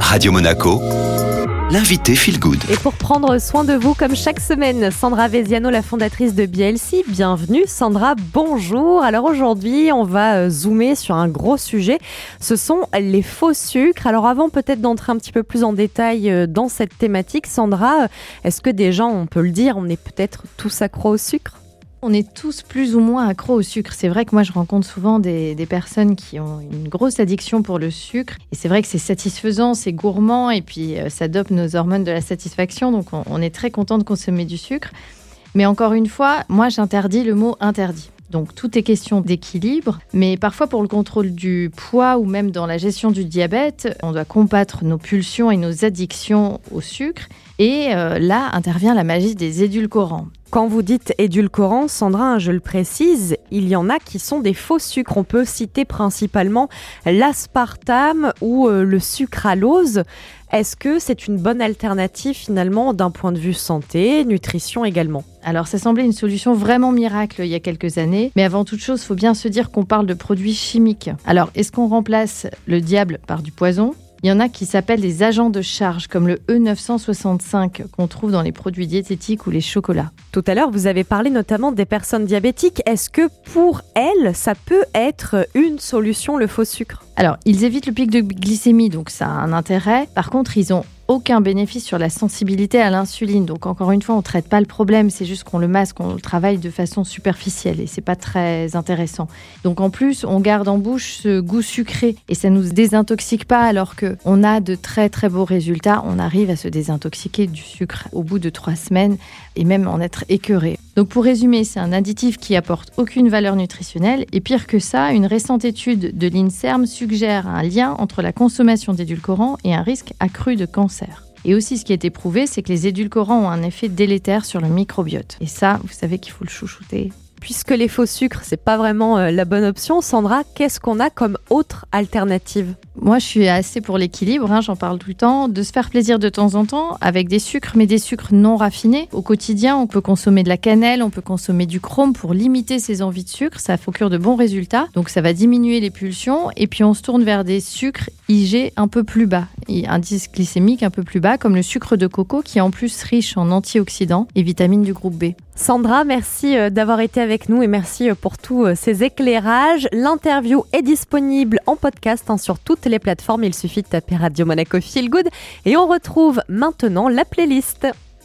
Radio Monaco, l'invité Feel Good. Et pour prendre soin de vous, comme chaque semaine, Sandra Veziano, la fondatrice de BLC. Bienvenue, Sandra, bonjour. Alors aujourd'hui, on va euh, zoomer sur un gros sujet. Ce sont les faux sucres. Alors avant peut-être d'entrer un petit peu plus en détail euh, dans cette thématique, Sandra, euh, est-ce que déjà, on peut le dire, on est peut-être tous accros au sucre? On est tous plus ou moins accros au sucre. C'est vrai que moi, je rencontre souvent des, personnes qui ont une grosse addiction pour le sucre. Et c'est vrai que c'est satisfaisant, c'est gourmand, et puis euh, ça dope nos hormones de la satisfaction. Donc, on, est très content de consommer du sucre. Mais encore une fois, moi, j'interdis le mot interdit. Donc tout est question d'équilibre, mais parfois pour le contrôle du poids ou même dans la gestion du diabète, on doit combattre nos pulsions et nos addictions au sucre. Et euh, là intervient la magie des édulcorants. Quand vous dites édulcorants, Sandra, je le précise, il y en a qui sont des faux sucres. On peut citer principalement l'aspartame ou euh, le sucralose. Est-ce que c'est une bonne alternative finalement d'un point de vue santé, nutrition également? Alors ça semblait une solution vraiment miracle il y a quelques années, mais avant toute chose, il faut bien se dire qu'on parle de produits chimiques. Alors est-ce qu'on remplace le diable par du poison? Il y en a qui s'appellent des agents de charge, comme le E965 qu'on trouve dans les produits diététiques ou les chocolats. Tout à l'heure, vous avez parlé notamment des personnes diabétiques. Est-ce que pour elles, ça peut être une solution, le faux sucre? Alors, ils évitent le pic de glycémie, donc ça a un intérêt. Par contre, ils ont aucun bénéfice sur la sensibilité à l'insuline. Donc encore une fois, on ne traite pas le problème, c'est juste qu'on le masque, on le travaille de façon superficielle et c'est pas très intéressant. Donc en plus, on garde en bouche ce goût sucré et ça nous désintoxique pas alors que on a de très très beaux résultats. On arrive à se désintoxiquer du sucre au bout de trois semaines et même en être écœuré. Donc pour résumer, c'est un additif qui apporte aucune valeur nutritionnelle et pire que ça, une récente étude de l'INSERM suggère un lien entre la consommation d'édulcorants et un risque accru de cancer. Et aussi, ce qui a été prouvé, c'est que les édulcorants ont un effet délétère sur le microbiote. Et ça, vous savez qu'il faut le chouchouter puisque les faux sucres, c'est pas vraiment euh, la bonne option, Sandra, qu'est-ce qu'on a comme autre alternative? Moi, je suis assez pour l'équilibre, hein, j'en parle tout le temps, de se faire plaisir de temps en temps avec des sucres, mais des sucres non raffinés. Au quotidien, on peut consommer de la cannelle, on peut consommer du chrome pour limiter ses envies de sucre, ça procure de bons résultats, donc ça va diminuer les pulsions, et puis on se tourne vers des sucres IG un peu plus bas, indice glycémique un peu plus bas, comme le sucre de coco qui est en plus riche en antioxydants et vitamines du groupe B. Sandra, merci euh, d'avoir été avec nous et merci euh, pour tous euh, ces éclairages. L'interview est disponible en podcast hein, sur les plateformes. Il suffit de taper Radio Monaco Feel Good et on retrouve maintenant la playlist.